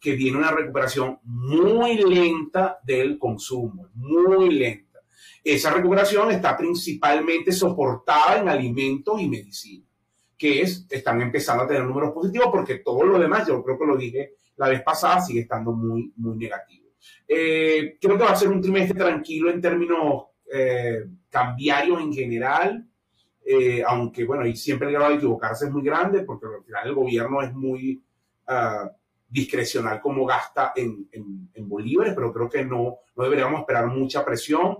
que viene una recuperación muy lenta del consumo, muy lenta. Esa recuperación está principalmente soportada en alimentos y medicina, que es, están empezando a tener números positivos porque todo lo demás, yo creo que lo dije la vez pasada, sigue estando muy, muy negativo. Eh, creo que va a ser un trimestre tranquilo en términos eh, cambiarios en general, eh, aunque bueno, y siempre el grado de equivocarse es muy grande porque al final el gobierno es muy uh, discrecional como gasta en, en, en, bolívares, pero creo que no, no deberíamos esperar mucha presión.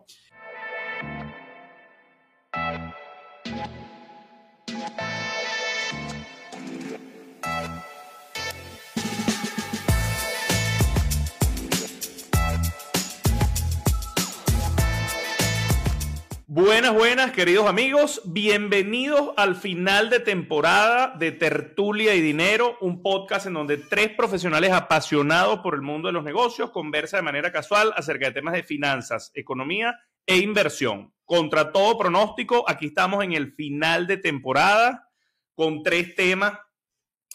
Buenas, buenas, queridos amigos. Bienvenidos al final de temporada de Tertulia y Dinero, un podcast en donde tres profesionales apasionados por el mundo de los negocios conversan de manera casual acerca de temas de finanzas, economía e inversión. Contra todo pronóstico, aquí estamos en el final de temporada con tres temas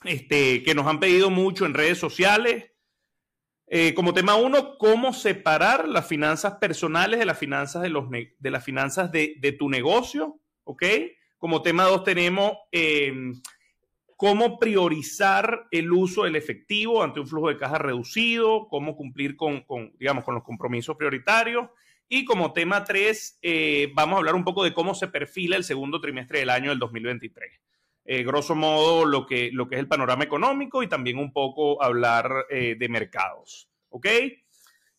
este, que nos han pedido mucho en redes sociales eh, como tema uno, cómo separar las finanzas personales de las finanzas de, los de, las finanzas de, de, tu negocio, ¿ok? Como tema dos tenemos eh, cómo priorizar el uso del efectivo ante un flujo de caja reducido, cómo cumplir con, con digamos, con los compromisos prioritarios. Y como tema tres, eh, vamos a hablar un poco de cómo se perfila el segundo trimestre del año del 2023 eh, grosso modo lo que, lo que es el panorama económico y también un poco hablar eh, de mercados. ¿Ok?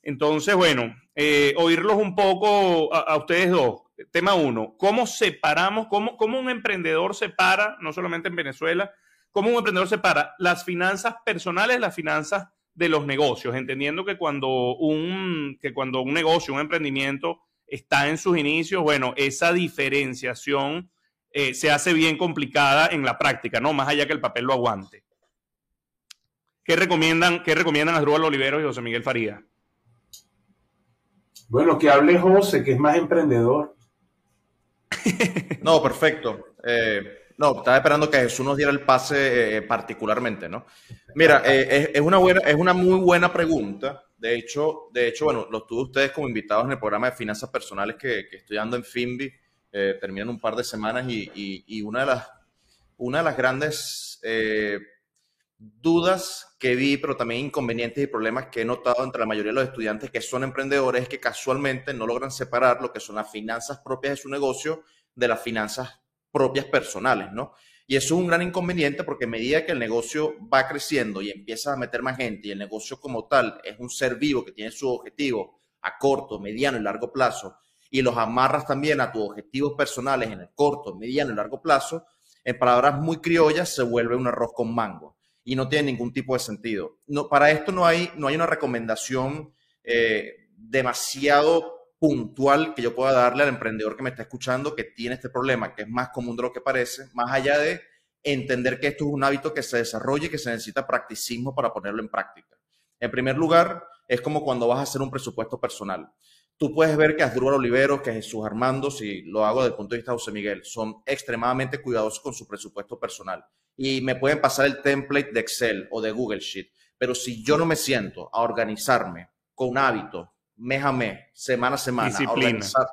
Entonces, bueno, eh, oírlos un poco a, a, ustedes dos. Tema uno, ¿cómo separamos, cómo, cómo un emprendedor separa, no solamente en Venezuela, cómo un emprendedor separa las finanzas personales las finanzas de los negocios, entendiendo que cuando un, que cuando un negocio, un emprendimiento está en sus inicios, bueno, esa diferenciación eh, se hace bien complicada en la práctica, ¿no? Más allá que el papel lo aguante. ¿Qué recomiendan, qué recomiendan Asdrúbal Oliveros y José Miguel Faría? Bueno, que hable José, que es más emprendedor. no, perfecto. Eh, no, estaba esperando que Jesús nos diera el pase eh, particularmente, ¿no? Mira, eh, es, es, una buena, es una muy buena pregunta. De hecho, de hecho, bueno, los tuve ustedes como invitados en el programa de finanzas personales que, que estoy dando en Finbi eh, un par de semanas y, una, de las, una de las grandes eh, dudas que vi, pero también inconvenientes y problemas que he notado entre la mayoría de los estudiantes que son emprendedores es que casualmente no logran separar lo que son las finanzas propias de su negocio de las finanzas propias personales, ¿no? Y eso es un gran inconveniente porque a medida que el negocio va creciendo y empieza a meter más gente y el negocio como tal es un ser vivo que tiene su objetivo a corto, mediano y largo plazo y los amarras también a tus objetivos personales en el corto, mediano y largo plazo, en palabras muy criollas, se vuelve un arroz con mango y no tiene ningún tipo de sentido. No, para esto no hay, no hay una recomendación eh, demasiado puntual que yo pueda darle al emprendedor que me está escuchando que tiene este problema, que es más común de lo que parece, más allá de entender que esto es un hábito que se desarrolla y que se necesita practicismo para ponerlo en práctica. En primer lugar, es como cuando vas a hacer un presupuesto personal tú puedes ver que Asdrúbal Oliveros, que Jesús Armando, si lo hago desde el punto de vista de José Miguel, son extremadamente cuidadosos con su presupuesto personal. Y me pueden pasar el template de Excel o de Google Sheet. Pero si yo no me siento a organizarme con hábitos, mes a mes, semana a semana, disciplina. a organizar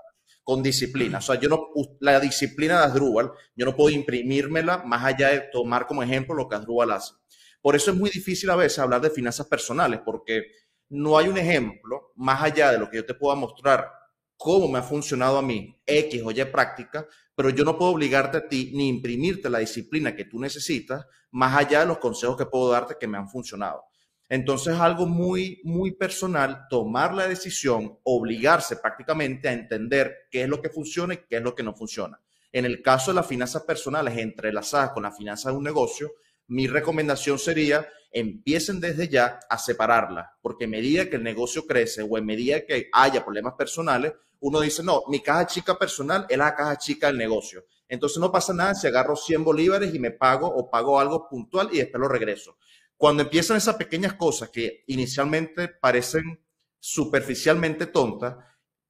con disciplina. O sea, yo no, la disciplina de Asdrúbal, yo no puedo imprimírmela más allá de tomar como ejemplo lo que Asdrúbal hace. Por eso es muy difícil a veces hablar de finanzas personales, porque no hay un ejemplo más allá de lo que yo te pueda mostrar cómo me ha funcionado a mí X o Y práctica, pero yo no puedo obligarte a ti ni imprimirte la disciplina que tú necesitas más allá de los consejos que puedo darte que me han funcionado. Entonces es algo muy, muy personal tomar la decisión, obligarse prácticamente a entender qué es lo que funciona y qué es lo que no funciona. En el caso de las finanzas personales entrelazadas con las finanzas de un negocio, mi recomendación sería empiecen desde ya a separarla, porque a medida que el negocio crece o en medida que haya problemas personales, uno dice, no, mi caja chica personal es la caja chica del negocio. Entonces no pasa nada si agarro 100 bolívares y me pago o pago algo puntual y después lo regreso. Cuando empiezan esas pequeñas cosas que inicialmente parecen superficialmente tontas,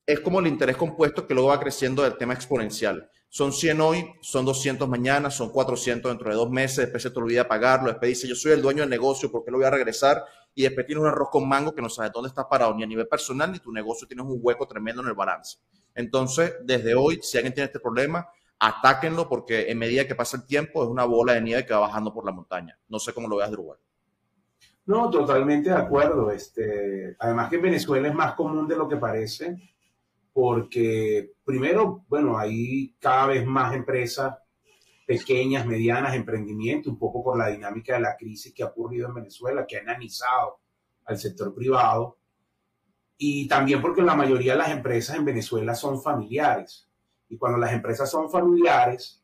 es como el interés compuesto que luego va creciendo del tema exponencial. Son 100 hoy, son 200 mañana, son 400 dentro de dos meses, después se te olvida pagarlo, después dice, yo soy el dueño del negocio, ¿por qué lo voy a regresar? y después tienes un arroz con mango que no sabes dónde estás parado, ni a nivel personal, ni tu negocio tienes un hueco tremendo en el balance. Entonces, desde hoy, si alguien tiene este problema, atáquenlo porque en medida que pasa el tiempo es una bola de nieve que va bajando por la montaña. No sé cómo lo veas, Drupal. No, totalmente de acuerdo. Este, además que en Venezuela es más común de lo que parece, porque primero, bueno, hay cada vez más empresas pequeñas, medianas, emprendimientos, un poco por la dinámica de la crisis que ha ocurrido en Venezuela, que ha analizado al sector privado, y también porque la mayoría de las empresas en Venezuela son familiares. Y cuando las empresas son familiares,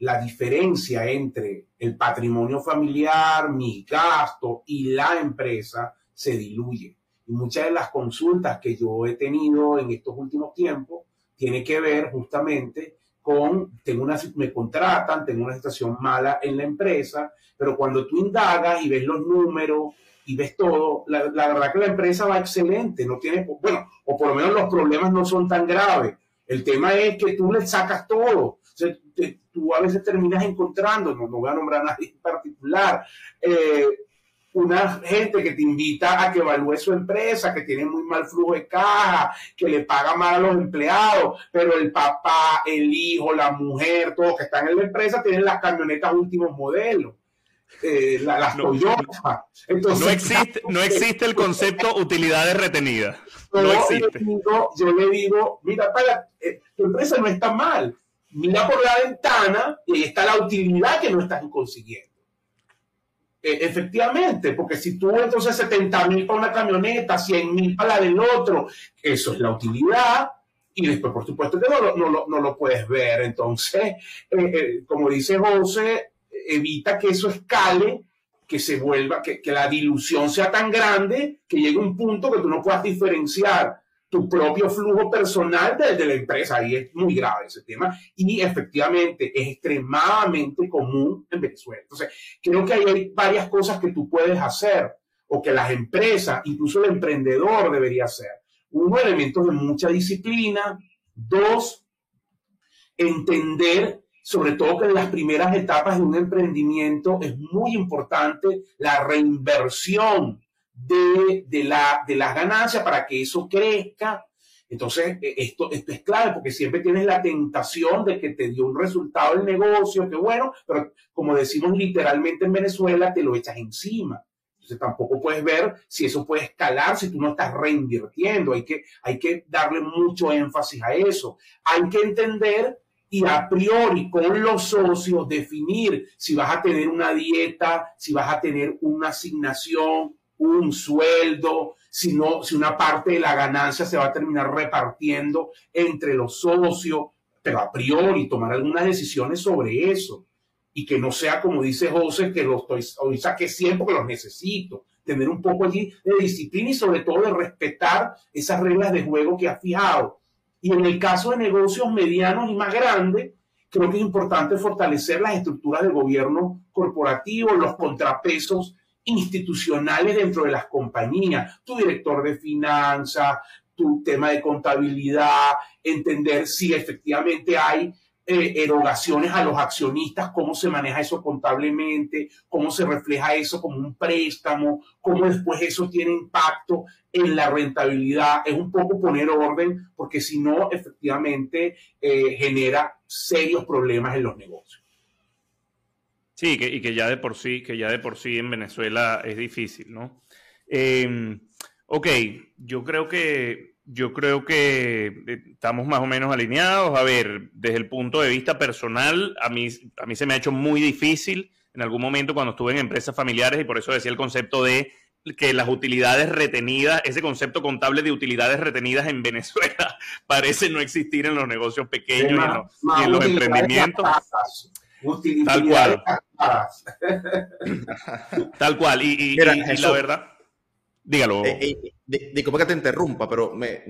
la diferencia entre el patrimonio familiar, mi gasto y la empresa se diluye. Y muchas de las consultas que yo he tenido en estos últimos tiempos tiene que ver justamente con, tengo una, me contratan, tengo una situación mala en la empresa, pero cuando tú indagas y ves los números y ves todo, la, la verdad que la empresa va excelente, no tiene, bueno, o por lo menos los problemas no son tan graves. El tema es que tú le sacas todo tú a veces terminas encontrando, no, no voy a nombrar a nadie en particular, eh, una gente que te invita a que evalúe su empresa, que tiene muy mal flujo de caja, que le paga mal a los empleados, pero el papá, el hijo, la mujer, todos que están en la empresa tienen las camionetas últimos modelos. Eh, las no, Toyota. Entonces, no, existe, no existe el concepto utilidades retenidas. No existe. Yo le digo, mira, para, eh, tu empresa no está mal, mira por la ventana y ahí está la utilidad que no estás consiguiendo. E, efectivamente, porque si tú entonces 70 mil para una camioneta, 100 mil para la del otro, eso es la utilidad. Y después, por supuesto, que no, lo puedes ver. Entonces, eh, eh, como dice José, evita que eso escale, que se vuelva, que, que la dilución sea tan grande que llegue un punto que tú no puedas diferenciar tu propio flujo personal desde la empresa. Ahí es muy grave ese tema y efectivamente es extremadamente común en Venezuela. Entonces, creo que hay varias cosas que tú puedes hacer o que las empresas, incluso el emprendedor debería hacer. Uno, elementos de mucha disciplina. Dos, entender sobre todo que en las primeras etapas de un emprendimiento es muy importante la reinversión de, de, la, de las ganancias para que eso crezca. Entonces, e, esto, esto es clave porque siempre tienes la tentación de que te dio un resultado el negocio, que bueno, pero como decimos literalmente en Venezuela, te lo echas encima. Entonces tampoco puedes ver si eso puede escalar si tú no estás reinvirtiendo. Hay que, hay que darle mucho énfasis a eso. Hay que entender y a priori con los socios definir si vas a tener una dieta, si vas a tener una asignación, un sueldo, sino si una parte de la ganancia se va a terminar repartiendo entre los socios, pero a priori tomar algunas decisiones sobre eso y que no sea como dice José, que los estoy, hoy saqué siempre que los necesito, tener un poco allí de disciplina y sobre todo de respetar esas reglas de juego que ha fijado. Y en el caso de negocios medianos y más grandes, creo que es importante fortalecer las estructuras de gobierno corporativo, los contrapesos institucionales dentro de las compañías, tu director de finanzas, tu tema de contabilidad, entender si efectivamente hay eh, erogaciones a los accionistas, cómo se maneja eso contablemente, cómo se refleja eso como un préstamo, cómo después eso tiene impacto en la rentabilidad. Es un poco poner orden, porque si no, efectivamente eh, genera serios problemas en los negocios. Sí, y que ya de por sí, que ya de por sí en Venezuela es difícil, ¿no? Em, ok, yo creo que yo creo que eh, estamos más o menos alineados. A ver, desde el punto de vista personal, a mí, a mí se me ha hecho muy difícil en algún momento cuando estuve en empresas familiares y por eso decía el concepto de que las utilidades retenidas, ese concepto contable de utilidades retenidas en Venezuela parece no existir en los negocios pequeños y en los emprendimientos. Tal cual. Tal cual. Y, la verdad. Dígalo. Eh, eh, disculpa que te interrumpa, pero me,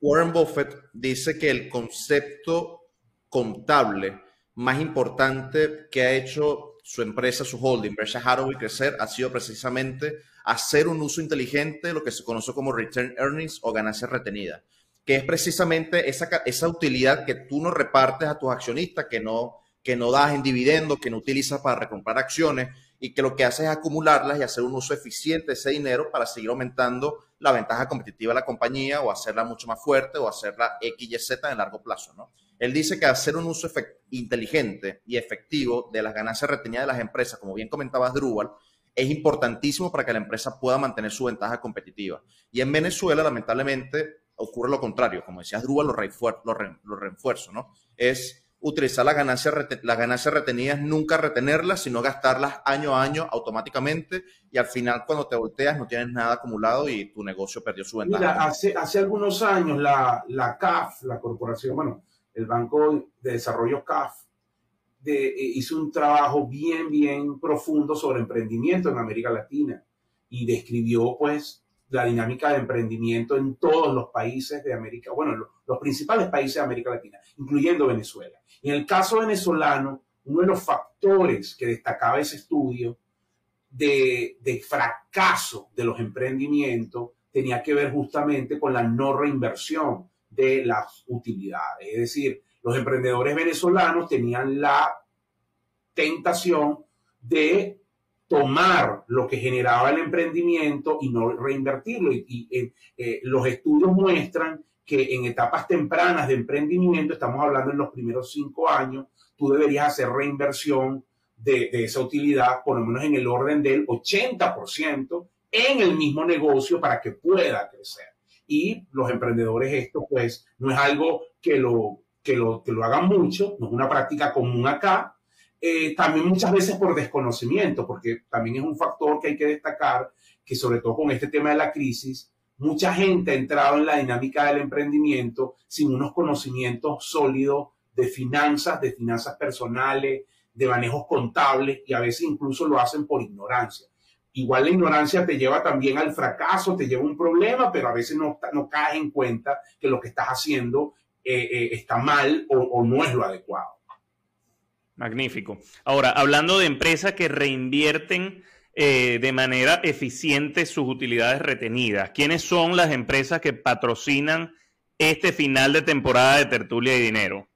Warren Buffett dice que el concepto contable más importante que ha hecho su empresa, su holding, Berkshire Hathaway, crecer, ha sido precisamente hacer un uso inteligente de lo que se conoce como return earnings o ganancia retenida, que es precisamente esa, esa utilidad que tú no repartes a tus accionistas, que no que no das en dividendos, que no utilizas para recomprar acciones, y que lo que hace es acumularlas y hacer un uso eficiente de ese dinero para seguir aumentando la ventaja competitiva de la compañía o hacerla mucho más fuerte o hacerla X, Y, Z en largo plazo, ¿no? Él dice que hacer un uso inteligente y efectivo de las ganancias retenidas de las empresas, como bien comentabas, Drupal, es importantísimo para que la empresa pueda mantener su ventaja competitiva. Y en Venezuela, lamentablemente, ocurre lo contrario. Como decías, Drupal lo, lo, refuerzo, ¿no? Es utilizar las ganancias, las ganancias retenidas, nunca retenerlas, sino gastarlas año a año automáticamente y al final cuando te volteas no tienes nada acumulado y tu negocio perdió su ventaja. Mira, hace, hace algunos años la, la CAF, la corporación, bueno, el Banco de Desarrollo CAF, de, eh, hizo un trabajo bien, bien profundo sobre emprendimiento en América Latina y describió pues la dinámica de emprendimiento en todos los países de América, bueno, los, principales países de América Latina, incluyendo Venezuela. Y en el caso venezolano, uno de los factores que destacaba ese estudio de, de fracaso de los emprendimientos tenía que ver justamente con la no reinversión de las utilidades. Es decir, los emprendedores venezolanos tenían la tentación de tomar lo que generaba el emprendimiento y no reinvertirlo. Y, eh, eh, los estudios muestran que en etapas tempranas de emprendimiento, estamos hablando en los primeros cinco años, tú deberías hacer reinversión de, de esa utilidad, por lo menos en el orden del 80% en el mismo negocio para que pueda crecer. Y los emprendedores esto pues no es algo que lo, que lo, que lo hagan mucho, no es una práctica común acá, eh, también muchas veces por desconocimiento, porque también es un factor que hay que destacar, que sobre todo con este tema de la crisis, mucha gente ha entrado en la dinámica del emprendimiento sin unos conocimientos sólidos de finanzas, de finanzas personales, de manejos contables y a veces incluso lo hacen por ignorancia. Igual la ignorancia te lleva también al fracaso, te lleva a un problema, pero a veces no, no caes en cuenta que lo que estás haciendo eh, eh, está mal o, o no es lo adecuado. Magnífico. Ahora, hablando de empresas que reinvierten eh, de manera eficiente sus utilidades retenidas, ¿quiénes son las empresas que patrocinan este final de temporada de tertulia y dinero?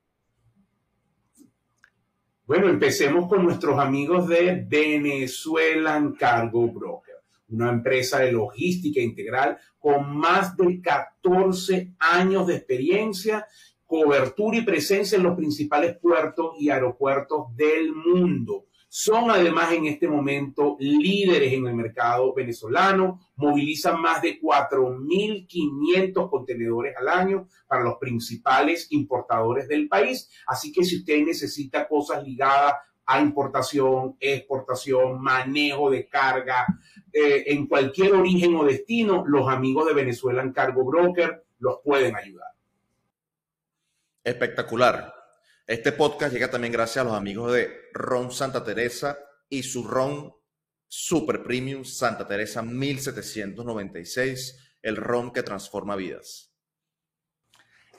Bueno, empecemos con nuestros amigos de Venezuelan Cargo Broker, una empresa de logística integral con más de 14 años de experiencia, cobertura y presencia en los principales puertos y aeropuertos del mundo. Son además en este momento líderes en el mercado venezolano, movilizan más de 4.500 contenedores al año para los principales importadores del país. Así que si usted necesita cosas ligadas a importación, exportación, manejo de carga, eh, en cualquier origen o destino, los amigos de Venezuela en Cargo Broker los pueden ayudar. Espectacular. Este podcast llega también gracias a los amigos de Ron Santa Teresa y su Ron Super Premium Santa Teresa 1796, el ron que transforma vidas.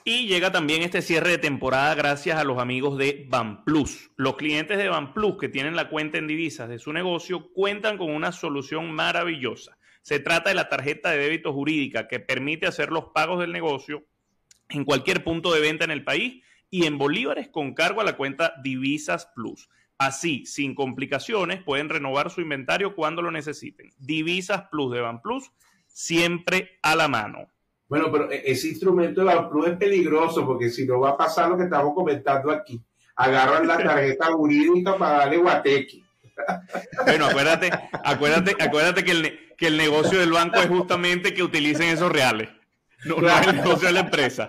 Y llega también este cierre de temporada gracias a los amigos de Plus. Los clientes de Plus que tienen la cuenta en divisas de su negocio cuentan con una solución maravillosa. Se trata de la tarjeta de débito jurídica que permite hacer los pagos del negocio en cualquier punto de venta en el país y en bolívares con cargo a la cuenta Divisas Plus. Así, sin complicaciones, pueden renovar su inventario cuando lo necesiten. Divisas Plus de Plus, siempre a la mano. Bueno, pero e-, ese instrumento de Plus es peligroso porque si no va a pasar lo que estamos comentando aquí. Agarran la tarjeta jurídica para darle guateque. Bueno, acuérdate, acuérdate, acuérdate que el, que el negocio del banco es justamente que utilicen esos reales. No, no es el negocio de la empresa.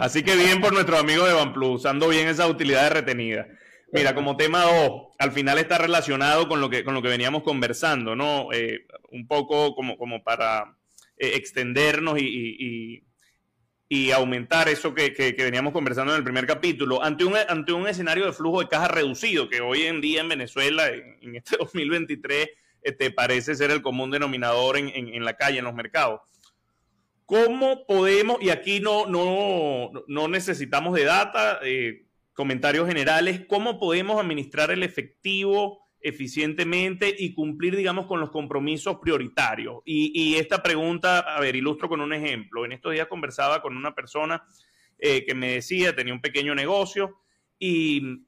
Así que bien por nuestros amigos de OnePlus, usando bien esas utilidades retenidas. Mira, como tema 2, al final está relacionado con lo que, con lo que veníamos conversando, ¿no? Eh, un poco como, como para eh, extendernos y, y, aumentar eso que, que, veníamos conversando en el primer capítulo, ante un, ante un escenario de flujo de caja reducido, que hoy en día en Venezuela, en, este 2023, este, parece ser el común denominador en, en la calle, en los mercados. ¿Cómo podemos, y aquí no, no, no necesitamos de data, eh, comentarios generales, cómo podemos administrar el efectivo eficientemente y cumplir, digamos, con los compromisos prioritarios? Y, esta pregunta, a ver, ilustro con un ejemplo. En estos días conversaba con una persona eh, que me decía, tenía un pequeño negocio y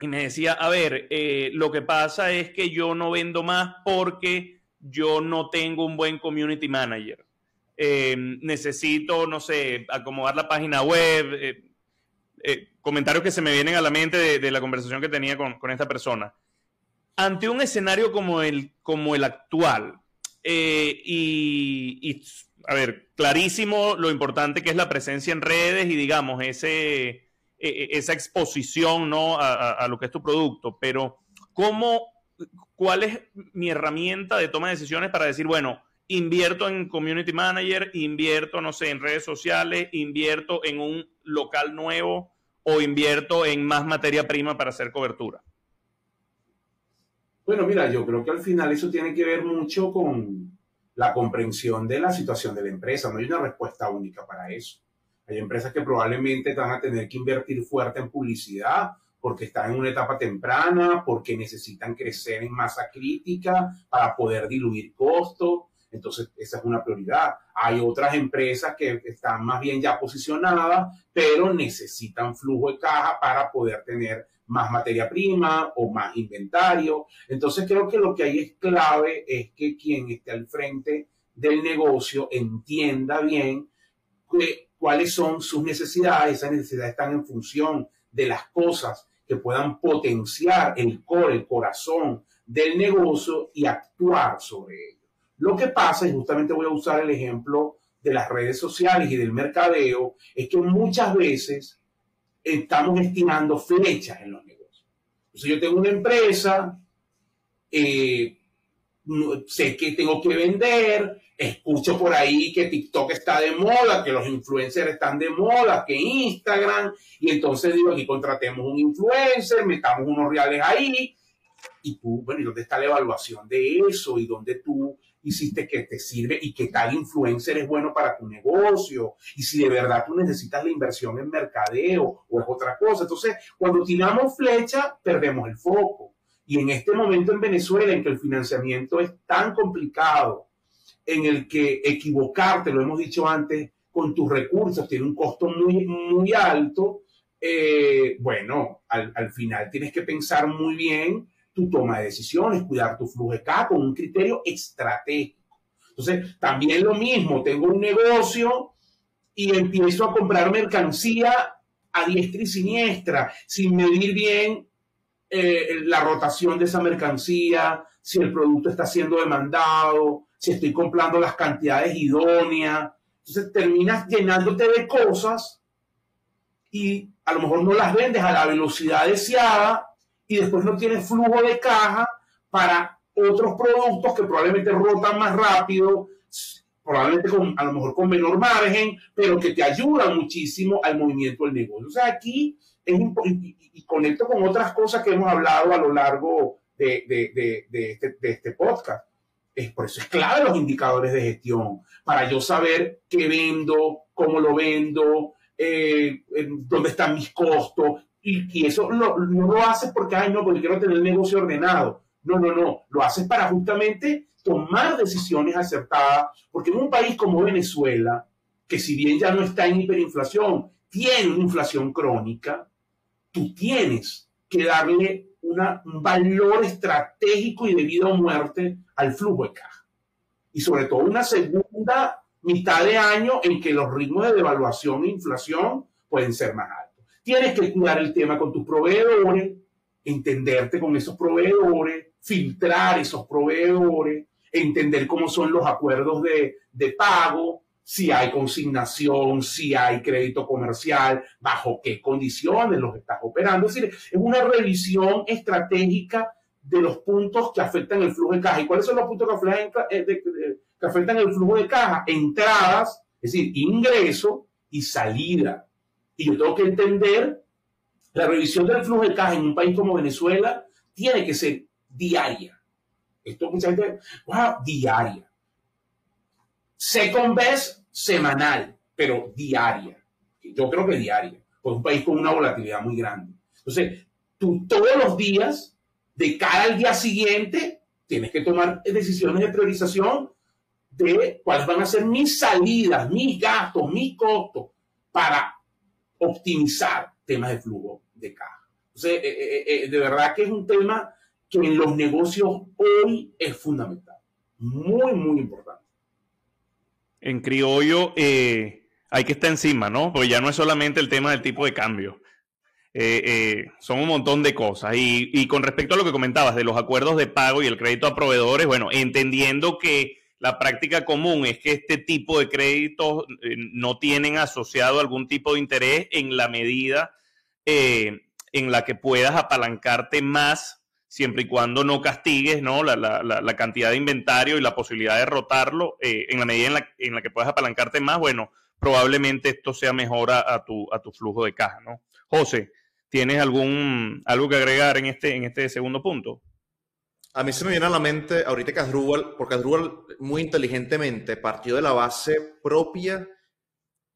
y me decía, a ver, eh, lo que pasa es que yo no vendo más porque yo no tengo un buen community manager. Eh, necesito, no sé, acomodar la página web, eh, comentarios que se me vienen a la mente de, la conversación que tenía con, esta persona. Ante un escenario como el, como el actual, y, a ver, clarísimo lo importante que es la presencia en redes y digamos, ese e, e, esa exposición ¿no? A, lo que es tu producto, pero ¿cómo, ¿cuál es mi herramienta de toma de decisiones para decir, bueno, invierto en community manager, invierto, no sé, en redes sociales, invierto en un local nuevo o invierto en más materia prima para hacer cobertura? Bueno, mira, yo creo que al final eso tiene que ver mucho con la comprensión de la situación de la empresa. No hay una respuesta única para eso. Hay empresas que probablemente van a tener que invertir fuerte en publicidad porque están en una etapa temprana, porque necesitan crecer en masa crítica para poder diluir costos. Entonces, esa es una prioridad. Hay otras empresas que están más bien ya posicionadas, pero necesitan flujo de caja para poder tener más materia prima o más inventario. Entonces, creo que lo que hay es clave es que quien esté al frente del negocio entienda bien cuáles son sus necesidades. Esas necesidades están en función de las cosas que puedan potenciar el core, el corazón del negocio y actuar sobre ello. Lo que pasa, y justamente voy a usar el ejemplo de las redes sociales y del mercadeo, es que muchas veces estamos estimando flechas en los negocios. Entonces yo tengo una empresa, eh, sé que tengo que vender, escucho por ahí que TikTok está de moda, que los influencers están de moda, que Instagram, y entonces digo, aquí contratemos un influencer, metamos unos reales ahí, y tú, bueno, ¿y dónde está la evaluación de eso? ¿Y dónde tú hiciste que te sirve? ¿Y qué tal influencer es bueno para tu negocio? Y si de verdad tú necesitas la inversión en mercadeo o es otra cosa. Entonces, cuando tiramos flecha, perdemos el foco. Y en este momento en Venezuela, en que el financiamiento es tan complicado, en el que equivocarte, lo hemos dicho antes, con tus recursos tiene un costo muy, muy alto, eh, bueno, al, al, final tienes que pensar muy bien tu toma de decisiones, cuidar tu flujo de caja con un criterio estratégico. Entonces, también lo mismo, tengo un negocio y empiezo a comprar mercancía a diestra y siniestra, sin medir bien eh, la rotación de esa mercancía, si el producto está siendo demandado, si estoy comprando las cantidades idóneas. Entonces terminas llenándote de cosas y a lo mejor no las vendes a la velocidad deseada y después no tienes flujo de caja para otros productos que probablemente rotan más rápido, probablemente con, a lo mejor con menor margen, pero que te ayudan muchísimo al movimiento del negocio. O sea, aquí es y, y conecto con otras cosas que hemos hablado a lo largo de, de, de, este, de este podcast es, por eso es clave los indicadores de gestión, para yo saber qué vendo, cómo lo vendo, eh, dónde están mis costos. Y, eso no lo haces porque, ay, no, porque quiero tener el negocio ordenado. No, no, no. Lo haces para justamente tomar decisiones acertadas, porque en un país como Venezuela, que si bien ya no está en hiperinflación, tiene una inflación crónica, tú tienes que darle un valor estratégico y de vida o muerte al flujo de caja. Y sobre todo una segunda mitad de año en que los ritmos de devaluación e inflación pueden ser más altos. Tienes que cuidar el tema con tus proveedores, entenderte con esos proveedores, filtrar esos proveedores, entender cómo son los acuerdos de, de pago, si hay consignación, si hay crédito comercial, bajo qué condiciones los estás operando. Es decir, es una revisión estratégica de los puntos que afectan el flujo de caja. ¿Y cuáles son los puntos que afectan, el flujo de caja? Entradas, es decir, ingreso y salida. Y yo tengo que entender, la revisión del flujo de caja en un país como Venezuela tiene que ser diaria. Esto mucha gente, wow, diaria. Second best, semanal, pero diaria. Yo creo que diaria, pues un país con una volatilidad muy grande. Entonces, tú todos los días, de cara al día siguiente, tienes que tomar decisiones de priorización de cuáles van a ser mis salidas, mis gastos, mis costos para optimizar temas de flujo de caja. Entonces, de verdad que es un tema que en los negocios hoy es fundamental. Muy, muy importante. En criollo hay que estar encima, ¿no? Porque ya no es solamente el tema del tipo de cambio. Eh, eh, son un montón de cosas. Y, con respecto a lo que comentabas de los acuerdos de pago y el crédito a proveedores, bueno, entendiendo que la práctica común es que este tipo de créditos eh, no tienen asociado algún tipo de interés en la medida en la que puedas apalancarte más, siempre y cuando no castigues ¿no? La, cantidad de inventario y la posibilidad de rotarlo, en la medida en la, en la, que puedas apalancarte más, bueno, probablemente esto sea mejor a, tu, a tu flujo de caja, ¿no? José, ¿Tienes algún, algo que agregar en este, en este segundo punto? A mí se me viene a la mente ahorita que Asdrúbal, porque Asdrúbal muy inteligentemente partió de la base propia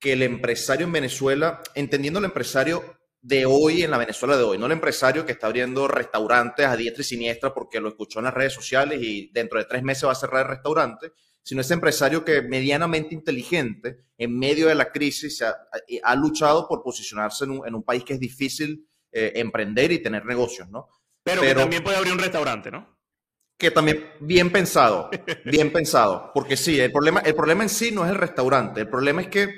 que el empresario en Venezuela, entendiendo el empresario de hoy en la Venezuela de hoy, no el empresario que está abriendo restaurantes a diestra y siniestra porque lo escuchó en las redes sociales y dentro de tres meses va a cerrar el restaurante, sino ese empresario que medianamente inteligente, en medio de la crisis, ha, luchado por posicionarse en un, país que es difícil eh, emprender y tener negocios, ¿no? Pero, que también puede abrir un restaurante, ¿no? Que también, bien pensado, bien pensado, porque sí, el problema, el problema en sí no es el restaurante, el problema es que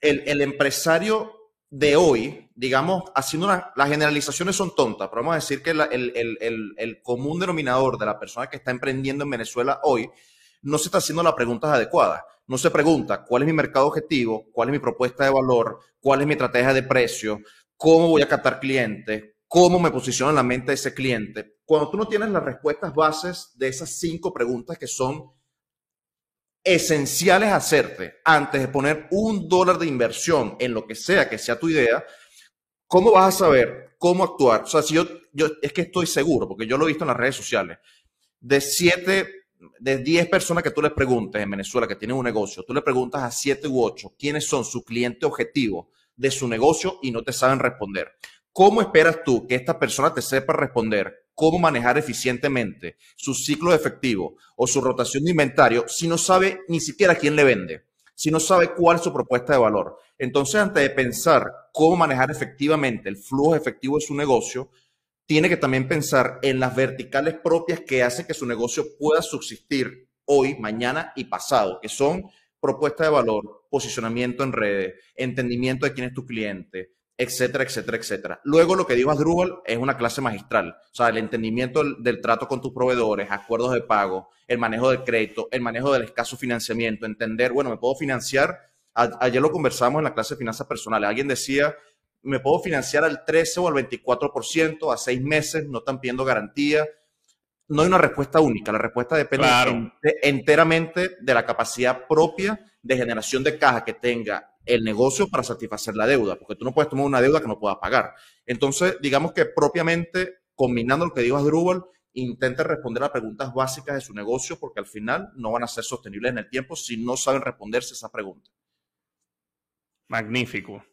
el, empresario de hoy, digamos, haciendo las generalizaciones son tontas, pero vamos a decir que el, el común denominador de la persona que está emprendiendo en Venezuela hoy no se está haciendo las preguntas adecuadas. No se pregunta cuál es mi mercado objetivo, cuál es mi propuesta de valor, cuál es mi estrategia de precio, cómo voy a captar clientes, cómo me posiciono en la mente ese cliente. Cuando tú no tienes las respuestas bases de esas cinco preguntas que son esenciales hacerte antes de poner un dólar de inversión en lo que sea que sea tu idea, ¿cómo vas a saber cómo actuar? O sea, si yo, es que estoy seguro, porque yo lo he visto en las redes sociales, de siete de 10 personas que tú les preguntes en Venezuela que tienen un negocio, tú le preguntas a 7 u 8 quiénes son su cliente objetivo de su negocio y no te saben responder. ¿Cómo esperas tú que esta persona te sepa responder cómo manejar eficientemente su ciclo efectivo o su rotación de inventario si no sabe ni siquiera quién le vende, si no sabe cuál es su propuesta de valor? Entonces, antes de pensar cómo manejar efectivamente el flujo efectivo de su negocio, tiene que también pensar en las verticales propias que hacen que su negocio pueda subsistir hoy, mañana y pasado, que son propuesta de valor, posicionamiento en redes, entendimiento de quién es tu cliente, etcétera, etcétera, etcétera. Luego lo que digo Asdrúbal es una clase magistral, o sea, el entendimiento del, trato con tus proveedores, acuerdos de pago, el manejo del crédito, el manejo del escaso financiamiento, entender, bueno, me puedo financiar, ayer lo conversamos en la clase de finanzas personales, alguien decía, me puedo financiar al 13 o al 24% a seis meses, no están pidiendo garantía. No hay una respuesta única, la respuesta depende enteramente de la capacidad propia de generación de caja que tenga el negocio para satisfacer la deuda, porque tú no puedes tomar una deuda que no puedas pagar. Entonces, digamos que propiamente, combinando lo que digo a Drupal, intente responder a preguntas básicas de su negocio, porque al final no van a ser sostenibles en el tiempo si no saben responderse esa pregunta. Magnífico.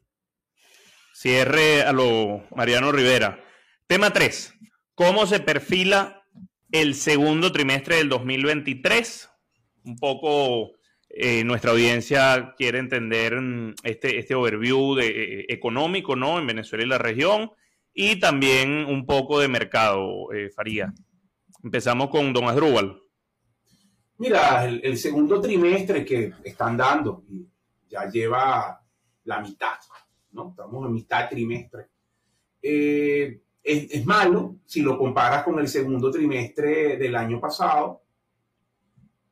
Cierre a lo Mariano Rivera. Tema 3. ¿Cómo se perfila el segundo trimestre del 2023? Un poco eh, nuestra audiencia quiere entender mm, este, este overview eh, económico ¿no? en Venezuela y la región y también un poco de mercado, eh, Faría. Empezamos con Don Asdrúbal. Mira, el, segundo trimestre que están dando ya lleva la mitad Estamos en mitad trimestre. Eh, es, malo si lo comparas con el segundo trimestre del año pasado,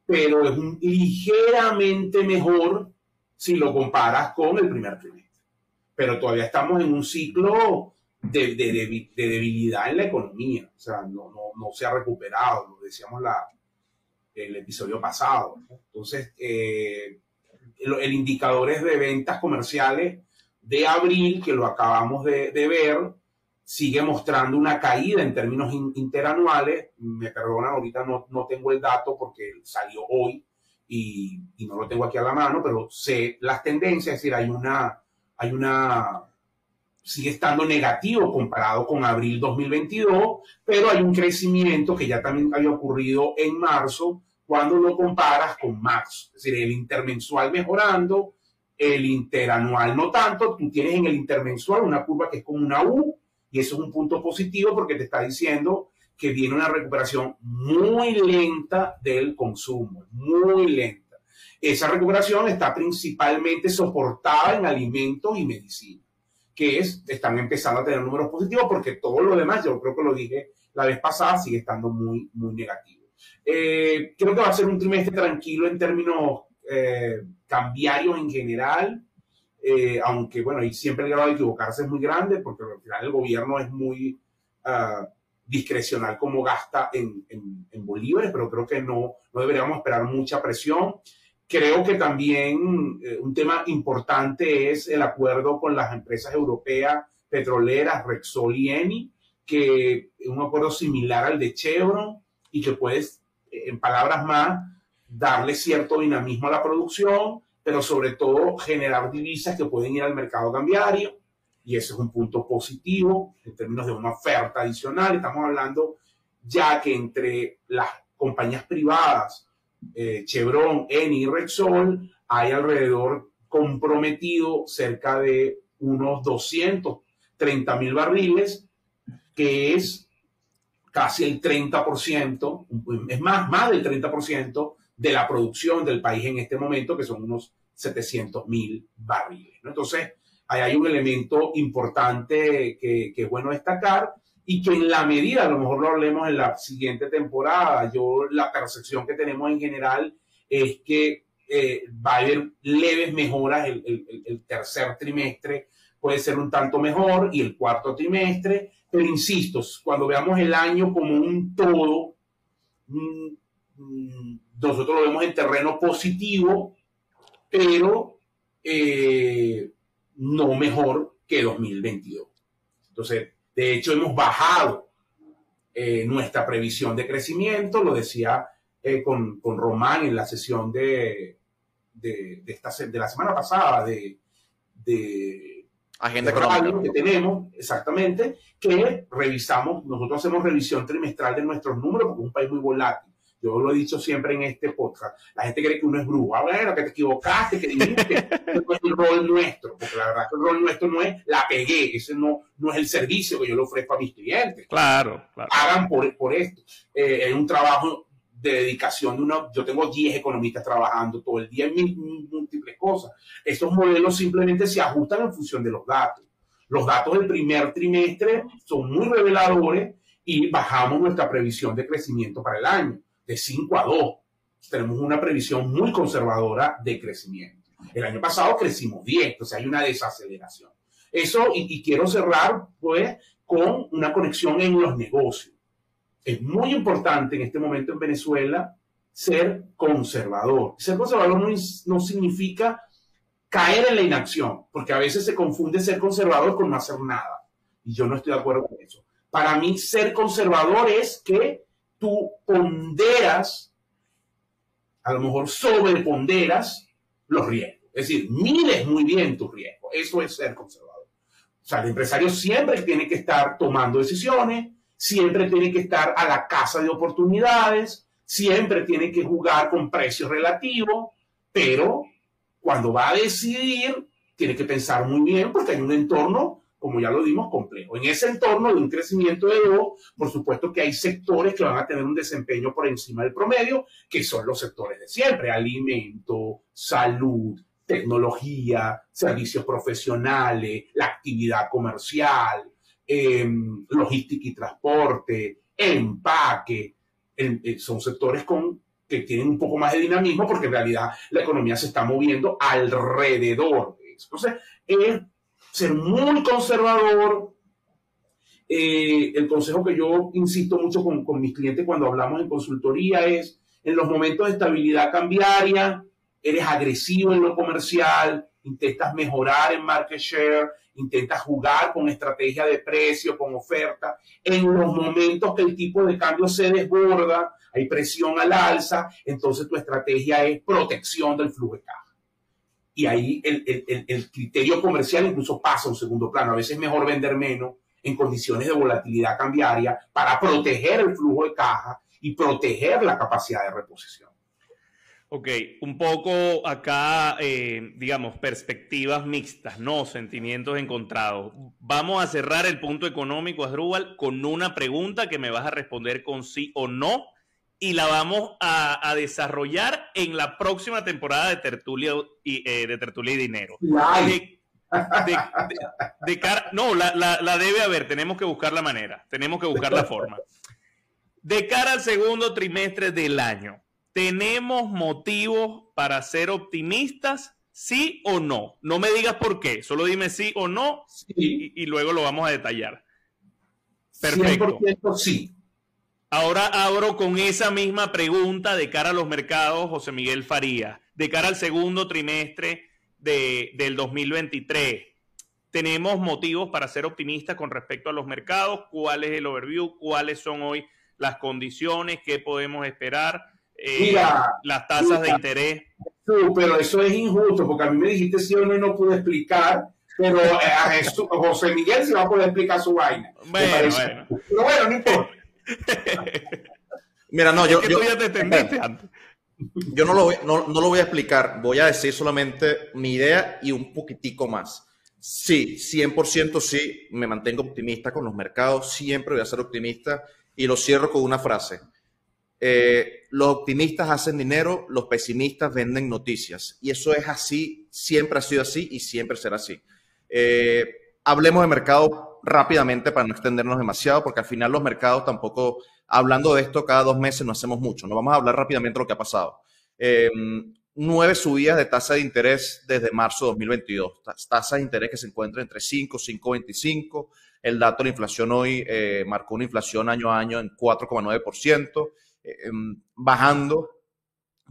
pero es ligeramente mejor si lo comparas con el primer trimestre. Pero todavía estamos en un ciclo de, debilidad en la economía, o sea, no, se ha recuperado, lo decíamos la, el episodio pasado. Entonces, eh, el, el indicador es de ventas comerciales de abril, que lo acabamos de, ver, sigue mostrando una caída en términos interanuales. Me perdonan, ahorita no, no, tengo el dato porque salió hoy y, y, no lo tengo aquí a la mano, pero sé las tendencias, es decir, hay una, hay una, sigue estando negativo comparado con abril 2022, pero hay un crecimiento que ya también había ocurrido en marzo cuando lo comparas con marzo, es decir, el intermensual mejorando, el interanual no tanto, tú tienes en el intermensual una curva que es como una U Y eso es un punto positivo porque te está diciendo que viene una recuperación muy lenta del consumo, muy lenta. Esa recuperación está principalmente soportada en alimentos y medicina, que es, están empezando a tener números positivos porque todo lo demás, yo creo que lo dije la vez pasada, sigue estando muy, muy negativo. Eh, creo que va a ser un trimestre tranquilo en términos eh, cambiarios en general, eh, aunque bueno, ahí siempre el grado de equivocarse es muy grande porque al final el gobierno es muy uh, discrecional como gasta en, en, bolívares, pero creo que no, no deberíamos esperar mucha presión. Creo que también eh, un tema importante es el acuerdo con las empresas europeas petroleras Rexol y Eni, que es un acuerdo similar al de Chevron y que puede, en palabras más, darle cierto dinamismo a la producción, pero sobre todo generar divisas que pueden ir al mercado cambiario y ese es un punto positivo en términos de una oferta adicional. Estamos hablando ya que entre las compañías privadas, eh, Chevron, Eni y Rexol, hay alrededor comprometido cerca de unos 230 mil barriles, que es casi el 30%, es más, más del 30% de la producción del país en este momento, que son unos 700 mil barriles. Entonces, ahí hay un elemento importante que, es bueno destacar y que en la medida, a lo mejor lo hablemos en la siguiente temporada, yo la percepción que tenemos en general es que eh, va a haber leves mejoras el, tercer trimestre, puede ser un tanto mejor y el cuarto trimestre, pero insisto, cuando veamos el año como un todo, mm, mm, nosotros lo vemos en terreno positivo, pero eh, no mejor que 2022. Entonces, de hecho, hemos bajado eh, nuestra previsión de crecimiento, lo decía eh, con, con, Román en la sesión de, de, esta, de la semana pasada de, de agenda económica que tenemos, exactamente, que revisamos, nosotros hacemos revisión trimestral de nuestros números porque es un país muy volátil. Yo lo he dicho siempre en este podcast. La gente cree que uno es brujo. Ah, bueno, que te equivocaste, que dijiste. no es el rol nuestro, porque la verdad que el rol nuestro no es la pegué. Ese no, no es el servicio que yo le ofrezco a mis clientes. Claro, claro. Hagan por, por esto. Eh, es un trabajo de dedicación de una. Yo tengo 10 economistas trabajando todo el día en múltiples cosas. Estos modelos simplemente se ajustan en función de los datos. Los datos del primer trimestre son muy reveladores y bajamos nuestra previsión de crecimiento para el año de 5 a 2. Tenemos una previsión muy conservadora de crecimiento. El año pasado crecimos 10, entonces hay una desaceleración. Eso, y, quiero cerrar pues con una conexión en los negocios. Es muy importante en este momento en Venezuela ser conservador. Ser conservador no, no significa caer en la inacción, porque a veces se confunde ser conservador con no hacer nada. Y yo no estoy de acuerdo con eso. Para mí, ser conservador es que tú ponderas, a lo mejor sobreponderas los riesgos. Es decir, mides muy bien tus riesgos. Eso es ser conservador. O sea, el empresario siempre tiene que estar tomando decisiones, siempre tiene que estar a la casa de oportunidades, siempre tiene que jugar con precios relativos, pero cuando va a decidir, tiene que pensar muy bien porque hay un entorno como ya lo dimos, complejo. En ese entorno de un crecimiento de dos, por supuesto que hay sectores que van a tener un desempeño por encima del promedio, que son los sectores de siempre, alimento, salud, tecnología, servicios profesionales, la actividad comercial, em, logística y transporte, empaque, eh, son sectores con, que tienen un poco más de dinamismo porque en realidad la economía se está moviendo alrededor de eso. Entonces, es ser muy conservador. Eh, el consejo que yo insisto mucho con, mis clientes cuando hablamos en consultoría es, en los momentos de estabilidad cambiaria, eres agresivo en lo comercial, intentas mejorar en market share, intentas jugar con estrategia de precio, con oferta. En los momentos que el tipo de cambio se desborda, hay presión al alza, entonces tu estrategia es protección del flujo de caja y ahí el, el, el, criterio comercial incluso pasa a un segundo plano. A veces es mejor vender menos en condiciones de volatilidad cambiaria para proteger el flujo de caja y proteger la capacidad de reposición. Ok, un poco acá, eh, digamos, perspectivas mixtas, ¿no? Sentimientos encontrados. Vamos a cerrar el punto económico, Asdrúbal, con una pregunta que me vas a responder con sí o no y la vamos a, desarrollar en la próxima temporada de Tertulia y, eh, de Tertulia y Dinero. De, no, la, la debe haber, tenemos que buscar la manera, tenemos que buscar la forma. De cara al segundo trimestre del año, ¿tenemos motivos para ser optimistas? ¿Sí o no? No me digas por qué, solo dime sí o no Y, luego lo vamos a detallar. Perfecto. 100% sí. Ahora abro con esa misma pregunta de cara a los mercados, José Miguel Faría, de cara al segundo trimestre de, del 2023. ¿Tenemos motivos para ser optimistas con respecto a los mercados? ¿Cuál es el overview? ¿Cuáles son hoy las condiciones? ¿Qué podemos esperar? Eh, las tasas de interés. pero eso es injusto, porque a mí me dijiste si o no y no pude explicar, pero eh, a José Miguel se va a poder explicar su vaina. Bueno, bueno. Pero bueno, no importa. Mira, no, yo, yo, yo no, lo voy, no, no lo voy a explicar, voy a decir solamente mi idea y un poquitico más. Sí, 100% sí, me mantengo optimista con los mercados, siempre voy a ser optimista y lo cierro con una frase. Eh, los optimistas hacen dinero, los pesimistas venden noticias. Y eso es así, siempre ha sido así y siempre será así. Eh, hablemos de mercado rápidamente para no extendernos demasiado, porque al final los mercados tampoco, hablando de esto cada dos meses, no hacemos mucho. No vamos a hablar rápidamente de lo que ha pasado. Eh, nueve subidas de tasa de interés desde marzo de 2022. Tasa de interés que se encuentra entre 5, 5,25. El dato de la inflación hoy marcó una inflación año a año en 4,9%. Em, bajando.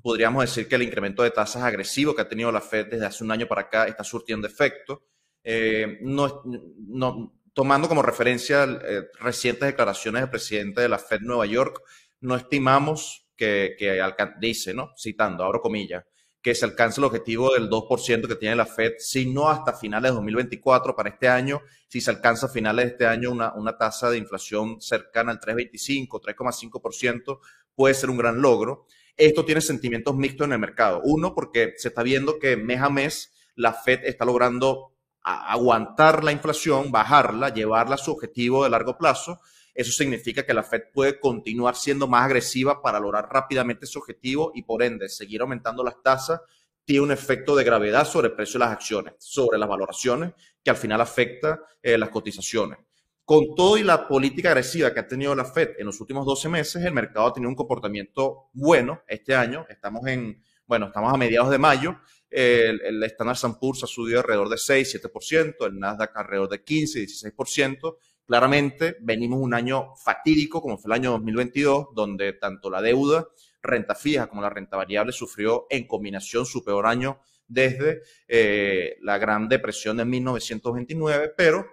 Podríamos decir que el incremento de tasas agresivo que ha tenido la Fed desde hace un año para acá está surtiendo efecto. Eh, no, no, tomando como referencia eh, recientes declaraciones del presidente de la Fed Nueva York, no estimamos que, que dice, ¿no? citando, abro comillas, que se alcance el objetivo del 2% que tiene la Fed, sino hasta finales de 2024 para este año, si se alcanza a finales de este año una, una tasa de inflación cercana al 3,25, 3,5%, puede ser un gran logro. Esto tiene sentimientos mixtos en el mercado. Uno, porque se está viendo que mes a mes la Fed está logrando aguantar la inflación, bajarla, llevarla a su objetivo de largo plazo. Eso significa que la Fed puede continuar siendo más agresiva para lograr rápidamente ese objetivo y por ende seguir aumentando las tasas tiene un efecto de gravedad sobre el precio de las acciones, sobre las valoraciones, que al final afecta eh, las cotizaciones. Con todo y la política agresiva que ha tenido la Fed en los últimos 12 meses, el mercado ha tenido un comportamiento bueno este año. Estamos en, bueno, estamos a mediados de mayo. El, el Standard Poor's ha subido alrededor de 6, 7%, el Nasdaq alrededor de 15, 16%. Claramente venimos un año fatídico como fue el año 2022, donde tanto la deuda, renta fija como la renta variable sufrió en combinación su peor año desde eh, la Gran Depresión de 1929, pero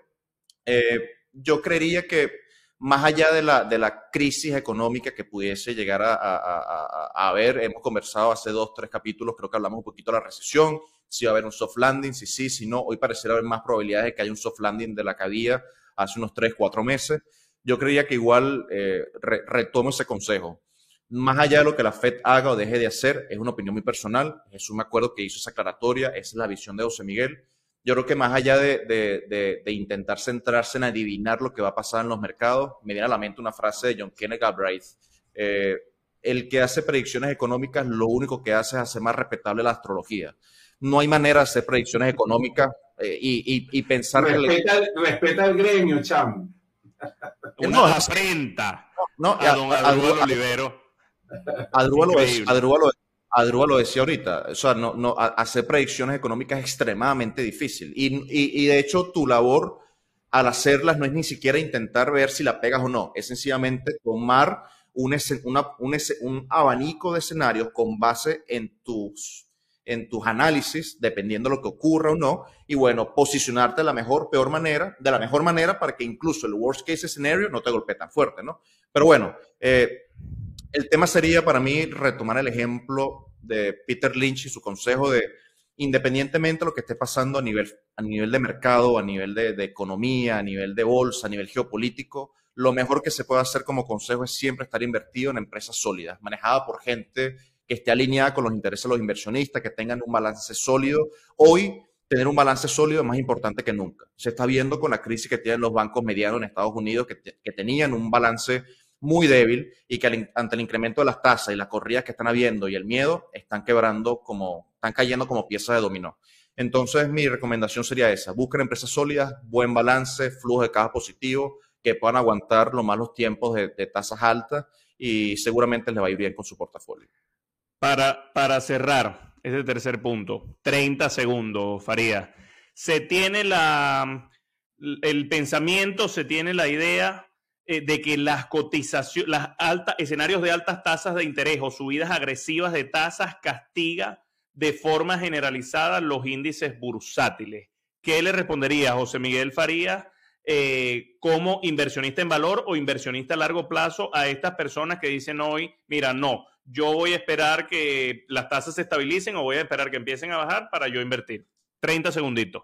eh, yo creería que más allá de la, de la crisis económica que pudiese llegar a, a, haber, hemos conversado hace dos, tres capítulos, creo que hablamos un poquito de la recesión, si va a haber un soft landing, si sí, si no, hoy pareciera haber más probabilidades de que haya un soft landing de la que había hace unos tres, cuatro meses. Yo creía que igual eh, retomo ese consejo. Más allá de lo que la Fed haga o deje de hacer, es una opinión muy personal. Jesús me acuerdo que hizo esa aclaratoria, esa es la visión de José Miguel yo creo que más allá de, intentar centrarse en adivinar lo que va a pasar en los mercados, me viene a la mente una frase de John Kenneth Galbraith. Eh, el que hace predicciones económicas lo único que hace es hacer más respetable la astrología. No hay manera de hacer predicciones económicas eh, y, pensar... Respeta, el, respeta el gremio, chamo. Una no, afrenta no, a, don Olivero. Adrúbalo, Adrúa lo decía ahorita, o sea, no, no, hacer predicciones económicas es extremadamente difícil. Y, de hecho, tu labor al hacerlas no es ni siquiera intentar ver si la pegas o no, es sencillamente tomar un abanico de escenarios con base en tus, en tus análisis, dependiendo de lo que ocurra o no, y bueno, posicionarte de la mejor, peor manera, de la mejor manera para que incluso el worst case scenario no te golpee tan fuerte, ¿no? Pero bueno, eh, el tema sería para mí retomar el ejemplo de Peter Lynch y su consejo de, independientemente de lo que esté pasando a nivel, a nivel de mercado, a nivel de, economía, a nivel de bolsa, a nivel geopolítico, lo mejor que se puede hacer como consejo es siempre estar invertido en empresas sólidas, manejadas por gente que esté alineada con los intereses de los inversionistas, que tengan un balance sólido. Hoy, tener un balance sólido es más importante que nunca. Se está viendo con la crisis que tienen los bancos medianos en Estados Unidos, que, que tenían un balance muy débil y que ante el incremento de las tasas y las corridas que están habiendo y el miedo, están quebrando como, están cayendo como piezas de dominó. Entonces, mi recomendación sería esa. Busquen empresas sólidas, buen balance, flujo de caja positivo, que puedan aguantar los malos tiempos de, tasas altas y seguramente les va a ir bien con su portafolio. Para, para cerrar ese tercer punto, 30 segundos, Faría. Se tiene la, el pensamiento, se tiene la idea eh, de que las cotizaciones, las altas, escenarios de altas tasas de interés o subidas agresivas de tasas castiga de forma generalizada los índices bursátiles. ¿Qué le respondería José Miguel Farías eh, como inversionista en valor o inversionista a largo plazo a estas personas que dicen hoy, mira, no, yo voy a esperar que las tasas se estabilicen o voy a esperar que empiecen a bajar para yo invertir? 30 segunditos.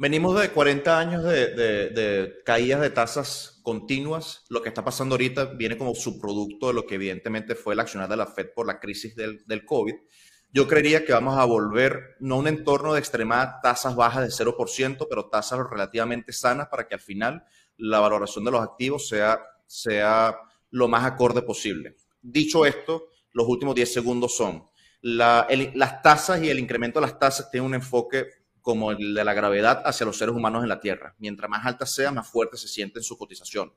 Venimos de 40 años de, caídas de tasas continuas. Lo que está pasando ahorita viene como subproducto de lo que evidentemente fue el accionar de la Fed por la crisis del, del COVID. Yo creería que vamos a volver no a un entorno de extremadas tasas bajas de 0%, pero tasas relativamente sanas para que al final la valoración de los activos sea, sea lo más acorde posible. Dicho esto, los últimos 10 segundos son las tasas y el incremento de las tasas tienen un enfoque como el de la gravedad hacia los seres humanos en la Tierra. Mientras más alta sea, más fuerte se siente en su cotización.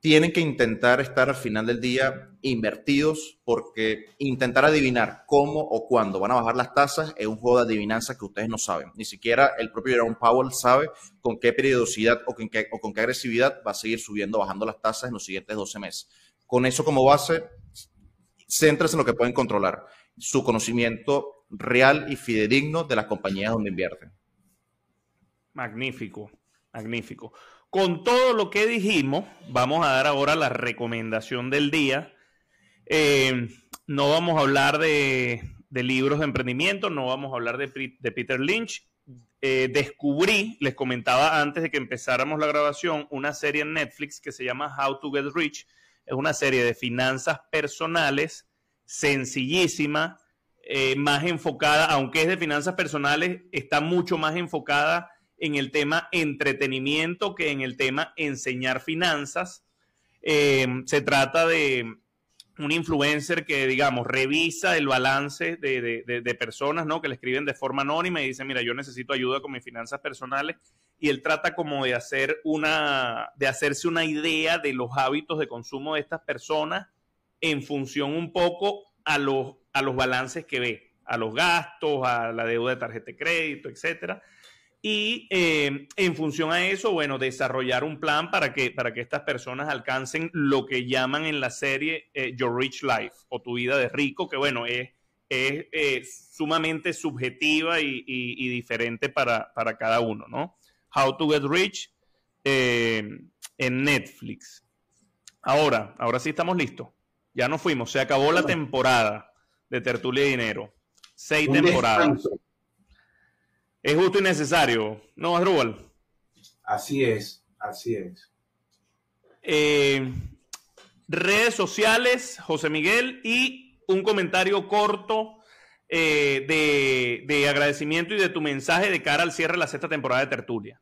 Tienen que intentar estar al final del día invertidos porque intentar adivinar cómo o cuándo van a bajar las tasas es un juego de adivinanza que ustedes no saben. Ni siquiera el propio Jerome Powell sabe con qué periodicidad o con qué, o con qué agresividad va a seguir subiendo, bajando las tasas en los siguientes 12 meses. Con eso como base, céntrese en lo que pueden controlar. Su conocimiento real y fidedigno de las compañías donde invierten. Magnífico, magnífico. Con todo lo que dijimos, vamos a dar ahora la recomendación del día. Eh, no vamos a hablar de, libros de emprendimiento, no vamos a hablar de, Peter Lynch. Eh, descubrí, les comentaba antes de que empezáramos la grabación, una serie en Netflix que se llama How to Get Rich. Es una serie de finanzas personales, sencillísima, eh, más enfocada, aunque es de finanzas personales, está mucho más enfocada en el tema entretenimiento que en el tema enseñar finanzas. Eh, se trata de un influencer que, digamos, revisa el balance de, personas, ¿no? Que le escriben de forma anónima y dice, mira, yo necesito ayuda con mis finanzas personales. Y él trata como de hacer una, de hacerse una idea de los hábitos de consumo de estas personas en función un poco a los a los balances que ve, a los gastos, a la deuda de tarjeta de crédito, etcétera. Y eh, en función a eso, bueno, desarrollar un plan para que, para que estas personas alcancen lo que llaman en la serie eh, Your Rich Life o tu vida de rico, que bueno, es, es eh, sumamente subjetiva y, diferente para, para, cada uno, ¿no? How to Get Rich en Netflix. Ahora, ahora sí estamos listos. Ya nos fuimos, se acabó la temporada de Tertulia y Dinero. Seis temporadas. Es justo y necesario, ¿no, Adrúbal? Así es, así es. Eh, redes sociales, José Miguel, y un comentario corto eh, de, de, agradecimiento y de tu mensaje de cara al cierre de la sexta temporada de Tertulia.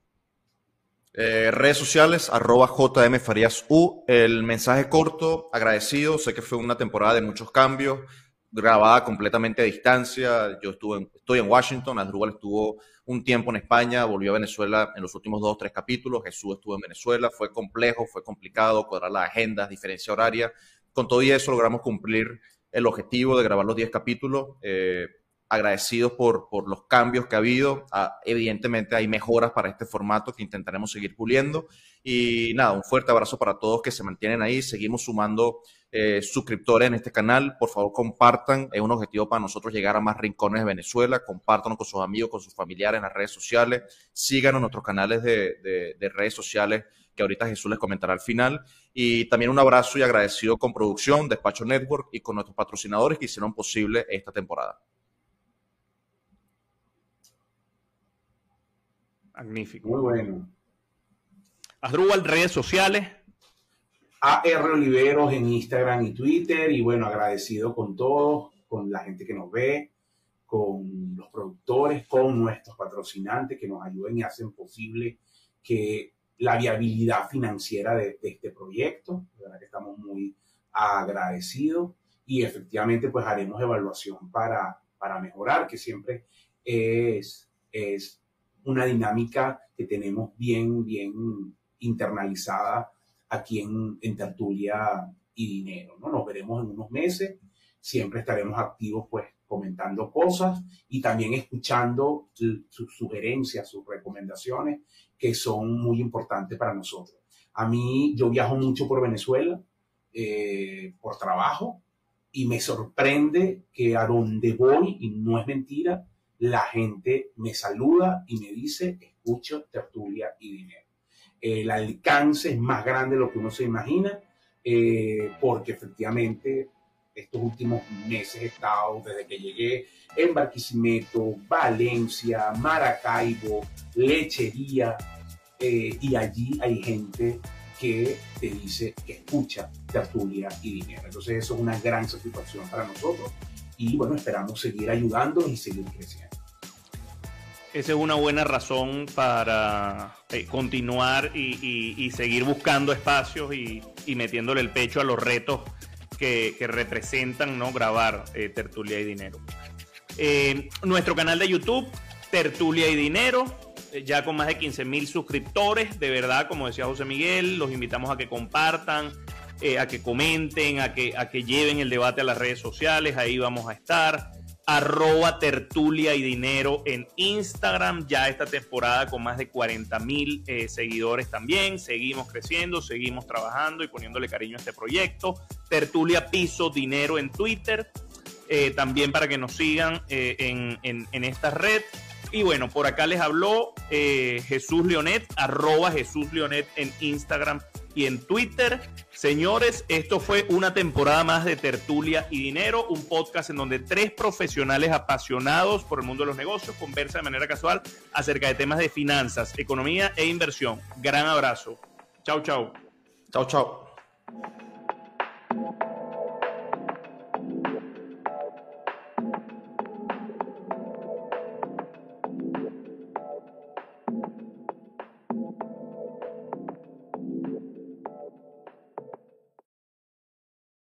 Eh, redes sociales, arroba JM Farías U. El mensaje corto, agradecido. Sé que fue una temporada de muchos cambios grabada completamente a distancia. Yo estuve estoy en Washington, Asdrúbal estuvo un tiempo en España, volvió a Venezuela en los últimos dos o tres capítulos, Jesús estuvo en Venezuela, fue complejo, fue complicado cuadrar las agendas, diferencia horaria. Con todo y eso logramos cumplir el objetivo de grabar los 10 capítulos. Eh, agradecidos por, por los cambios que ha habido. Ah, evidentemente hay mejoras para este formato que intentaremos seguir puliendo. Y nada, un fuerte abrazo para todos que se mantienen ahí. Seguimos sumando eh, suscriptores en este canal. Por favor, compartan. Es un objetivo para nosotros llegar a más rincones de Venezuela. Compártanos con sus amigos, con sus familiares en las redes sociales. Síganos en nuestros canales de, de redes sociales que ahorita Jesús les comentará al final. Y también un abrazo y agradecido con producción, Despacho Network y con nuestros patrocinadores que hicieron posible esta temporada. Magnífico. Muy bueno. Asdrúbal, redes sociales. AR Oliveros en Instagram y Twitter. Y bueno, agradecido con todos, con la gente que nos ve, con los productores, con nuestros patrocinantes que nos ayuden y hacen posible que la viabilidad financiera de, este proyecto. De verdad que estamos muy agradecidos y efectivamente pues haremos evaluación para, para mejorar, que siempre es, es una dinámica que tenemos bien, bien internalizada aquí en, en Tertulia y Dinero. ¿no? Nos veremos en unos meses, siempre estaremos activos pues comentando cosas y también escuchando sus sugerencias, sus recomendaciones, que son muy importantes para nosotros. A mí, yo viajo mucho por Venezuela, eh, por trabajo, y me sorprende que a donde voy, y no es mentira, la gente me saluda y me dice, escucho tertulia y dinero. El alcance es más grande de lo que uno se imagina, eh, porque efectivamente estos últimos meses he estado, desde que llegué, en Barquisimeto, Valencia, Maracaibo, Lechería, eh, y allí hay gente que te dice que escucha tertulia y dinero. Entonces eso es una gran satisfacción para nosotros y bueno, esperamos seguir ayudando y seguir creciendo. Esa es una buena razón para eh, continuar y, seguir buscando espacios y, metiéndole el pecho a los retos que, representan no grabar eh, Tertulia y Dinero. Eh, nuestro canal de YouTube, Tertulia y Dinero, ya con más de 15 mil suscriptores. De verdad, como decía José Miguel, los invitamos a que compartan, a que comenten, a que, a que lleven el debate a las redes sociales. Ahí vamos a estar arroba tertulia y dinero en Instagram, ya esta temporada con más de 40 mil eh, seguidores también, seguimos creciendo, seguimos trabajando y poniéndole cariño a este proyecto, tertulia piso dinero en Twitter, eh, también para que nos sigan eh, en, en, esta red. Y bueno, por acá les habló Jesús Leonet, arroba Jesús Leonet en Instagram y en Twitter. Señores, esto fue una temporada más de Tertulia y Dinero, un podcast en donde tres profesionales apasionados por el mundo de los negocios conversan de manera casual acerca de temas de finanzas, economía e inversión. Gran abrazo. Chau, chau. Chau, chau.